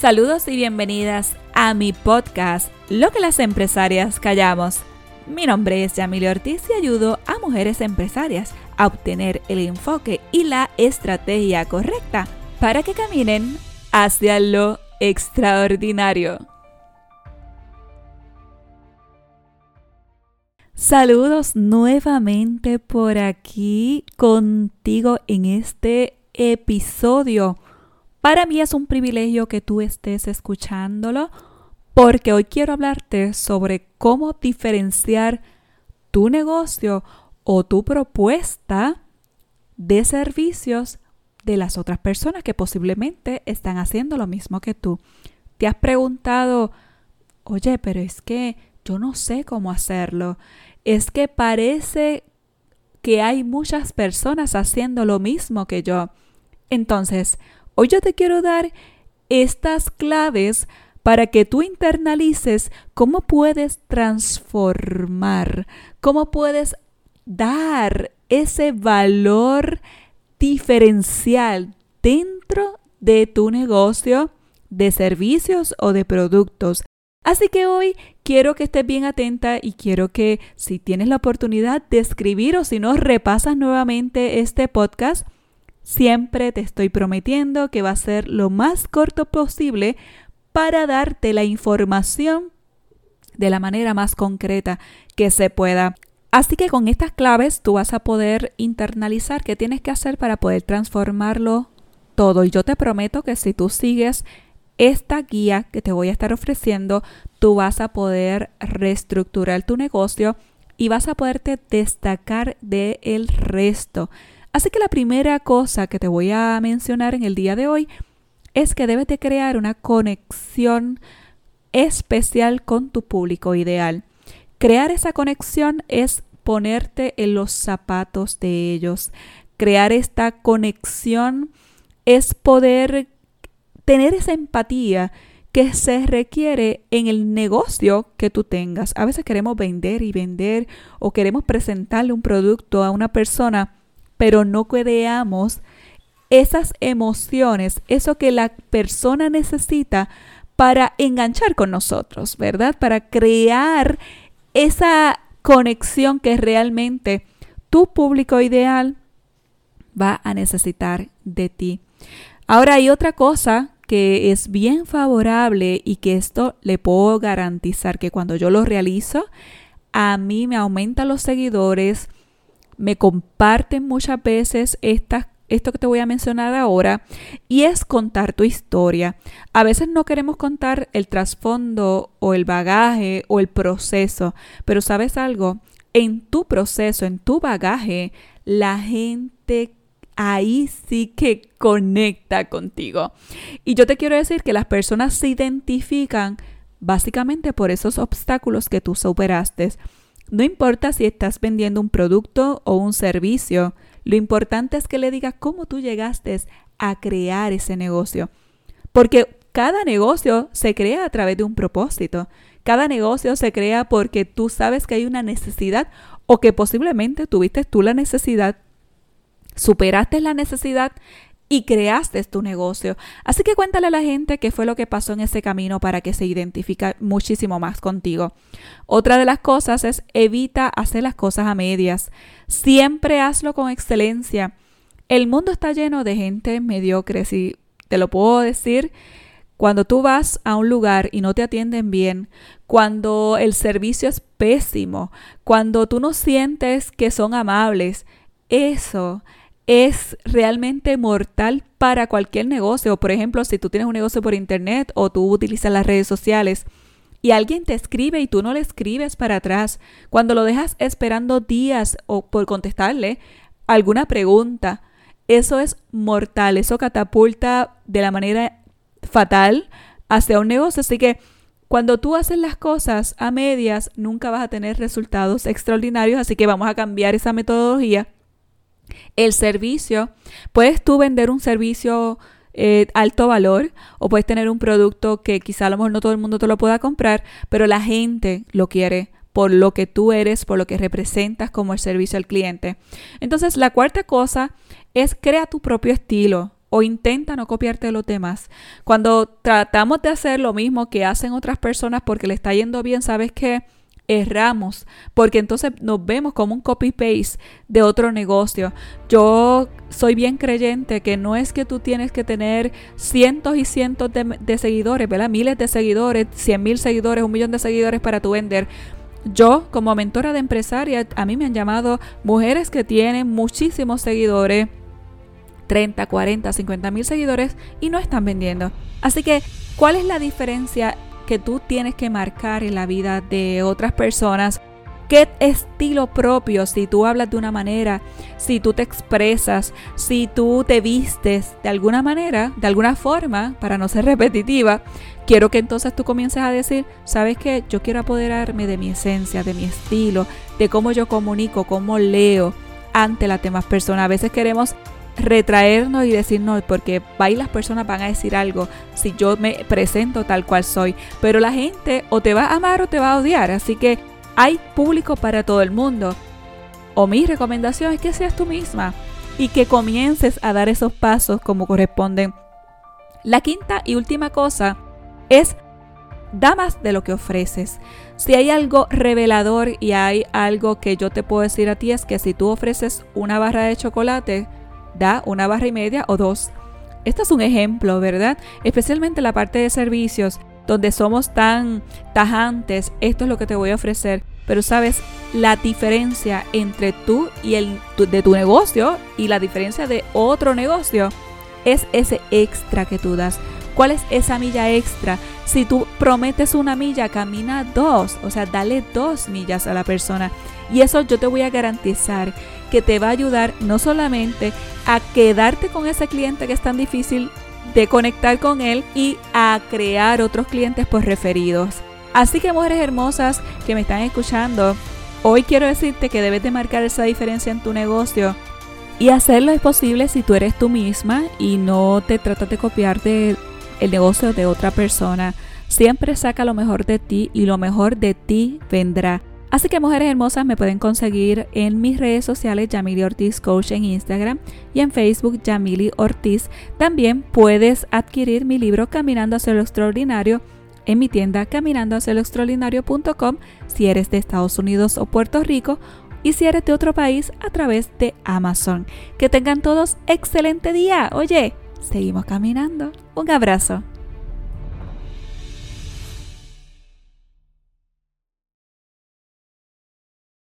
Saludos y bienvenidas a mi podcast, Lo que las empresarias callamos. Mi nombre es Yamile Ortiz y ayudo a mujeres empresarias a obtener el enfoque y la estrategia correcta para que caminen hacia lo extraordinario. Saludos nuevamente por aquí contigo en este episodio para mí es un privilegio que tú estés escuchándolo porque hoy quiero hablarte sobre cómo diferenciar tu negocio o tu propuesta de servicios de las otras personas que posiblemente están haciendo lo mismo que tú. Te has preguntado, oye, pero es que yo no sé cómo hacerlo. Es que parece que hay muchas personas haciendo lo mismo que yo. Entonces, Hoy yo te quiero dar estas claves para que tú internalices cómo puedes transformar, cómo puedes dar ese valor diferencial dentro de tu negocio de servicios o de productos. Así que hoy quiero que estés bien atenta y quiero que si tienes la oportunidad de escribir o si no repasas nuevamente este podcast, Siempre te estoy prometiendo que va a ser lo más corto posible para darte la información de la manera más concreta que se pueda. Así que con estas claves tú vas a poder internalizar qué tienes que hacer para poder transformarlo todo. Y yo te prometo que si tú sigues esta guía que te voy a estar ofreciendo, tú vas a poder reestructurar tu negocio y vas a poderte destacar del resto. Así que la primera cosa que te voy a mencionar en el día de hoy es que debes de crear una conexión especial con tu público ideal. Crear esa conexión es ponerte en los zapatos de ellos. Crear esta conexión es poder tener esa empatía que se requiere en el negocio que tú tengas. A veces queremos vender y vender o queremos presentarle un producto a una persona pero no creamos esas emociones, eso que la persona necesita para enganchar con nosotros, ¿verdad? Para crear esa conexión que realmente tu público ideal va a necesitar de ti. Ahora hay otra cosa que es bien favorable y que esto le puedo garantizar que cuando yo lo realizo, a mí me aumenta los seguidores, me comparten muchas veces estas esto que te voy a mencionar ahora, y es contar tu historia. A veces no queremos contar el trasfondo o el bagaje o el proceso, pero sabes algo, en tu proceso, en tu bagaje, la gente ahí sí que conecta contigo. Y yo te quiero decir que las personas se identifican básicamente por esos obstáculos que tú superaste. No importa si estás vendiendo un producto o un servicio, lo importante es que le digas cómo tú llegaste a crear ese negocio. Porque cada negocio se crea a través de un propósito. Cada negocio se crea porque tú sabes que hay una necesidad o que posiblemente tuviste tú la necesidad, superaste la necesidad y creaste tu negocio. Así que cuéntale a la gente qué fue lo que pasó en ese camino para que se identifique muchísimo más contigo. Otra de las cosas es evita hacer las cosas a medias. Siempre hazlo con excelencia. El mundo está lleno de gente mediocre, si te lo puedo decir. Cuando tú vas a un lugar y no te atienden bien, cuando el servicio es pésimo, cuando tú no sientes que son amables, eso es realmente mortal para cualquier negocio. Por ejemplo, si tú tienes un negocio por internet o tú utilizas las redes sociales y alguien te escribe y tú no le escribes para atrás, cuando lo dejas esperando días o por contestarle alguna pregunta, eso es mortal, eso catapulta de la manera fatal hacia un negocio. Así que cuando tú haces las cosas a medias, nunca vas a tener resultados extraordinarios, así que vamos a cambiar esa metodología el servicio, puedes tú vender un servicio eh, alto valor o puedes tener un producto que quizá a lo mejor no todo el mundo te lo pueda comprar, pero la gente lo quiere por lo que tú eres, por lo que representas como el servicio al cliente. Entonces, la cuarta cosa es crea tu propio estilo. o intenta no copiarte de los demás. Cuando tratamos de hacer lo mismo que hacen otras personas porque le está yendo bien, ¿sabes qué? Erramos, porque entonces nos vemos como un copy-paste de otro negocio. Yo soy bien creyente que no es que tú tienes que tener cientos y cientos de, seguidores, ¿verdad? Miles de seguidores, cien mil seguidores, un millón de seguidores para tu vender. Yo, como mentora de empresaria, a mí me han llamado mujeres que tienen muchísimos seguidores, 30, 40, 50 mil seguidores y no están vendiendo. Así que, ¿cuál es la diferencia que tú tienes que marcar en la vida de otras personas. ¿Qué estilo propio? Si tú hablas de una manera, si tú te expresas, si tú te vistes de alguna manera, de alguna forma, para no ser repetitiva, quiero que entonces tú comiences a decir, ¿sabes qué? Yo quiero apoderarme de mi esencia, de mi estilo, de cómo yo comunico, cómo leo ante las demás personas. A veces queremos retraernos y decir no, porque y las personas van a decir algo si yo me presento tal cual soy. Pero la gente o te va a amar o te va a odiar. Así que hay público para todo el mundo. O mi recomendación es que seas tú misma y que comiences a dar esos pasos como corresponden. La quinta y última cosa es da más de lo que ofreces. Si hay algo revelador y hay algo que yo te puedo decir a ti es que si tú ofreces una barra de chocolate, da una barra y media o dos. Este es un ejemplo, ¿verdad? Especialmente la parte de servicios, donde somos tan tajantes, esto es lo que te voy a ofrecer. Pero sabes, la diferencia entre tú y el de tu negocio y la diferencia de otro negocio es ese extra que tú das. ¿Cuál es esa milla extra? Si tú prometes una milla, camina dos, o sea, dale dos millas a la persona. Y eso yo te voy a garantizar que te va a ayudar no solamente a quedarte con ese cliente que es tan difícil de conectar con él y a crear otros clientes por referidos. Así que mujeres hermosas que me están escuchando, hoy quiero decirte que debes de marcar esa diferencia en tu negocio y hacerlo es posible si tú eres tú misma y no te tratas de copiar del el negocio de otra persona. Siempre saca lo mejor de ti y lo mejor de ti vendrá. Así que mujeres hermosas me pueden conseguir en mis redes sociales Yamili Ortiz Coach en Instagram y en Facebook Yamili Ortiz. También puedes adquirir mi libro Caminando hacia lo extraordinario en mi tienda caminandohacialoextraordinario.com si eres de Estados Unidos o Puerto Rico y si eres de otro país a través de Amazon. Que tengan todos excelente día. Oye, seguimos caminando. Un abrazo.